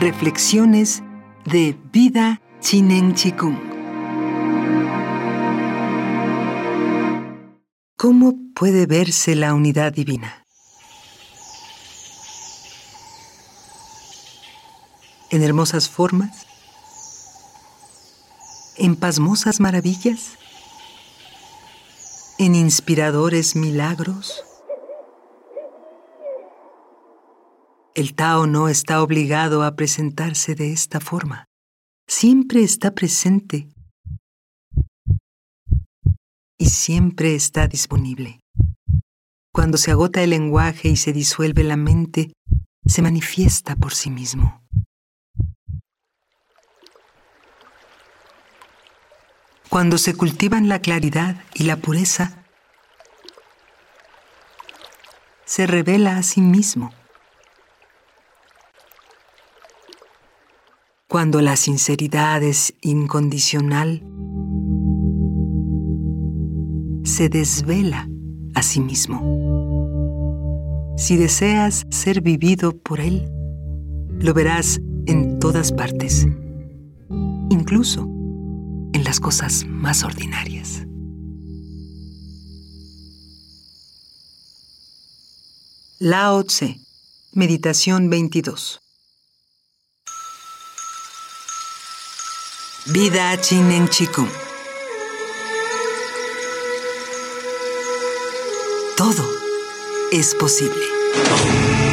Reflexiones de Vida Chinen Chikung. ¿Cómo puede verse la unidad divina? ¿En hermosas formas? ¿En pasmosas maravillas? ¿En inspiradores milagros? El Tao no está obligado a presentarse de esta forma. Siempre está presente y siempre está disponible. Cuando se agota el lenguaje y se disuelve la mente, se manifiesta por sí mismo. Cuando se cultivan la claridad y la pureza, se revela a sí mismo. Cuando la sinceridad es incondicional, se desvela a sí mismo. Si deseas ser vivido por Él, lo verás en todas partes, incluso en las cosas más ordinarias. Lao Tse, Meditación 22 Vida Chinen Chikung. Todo es posible.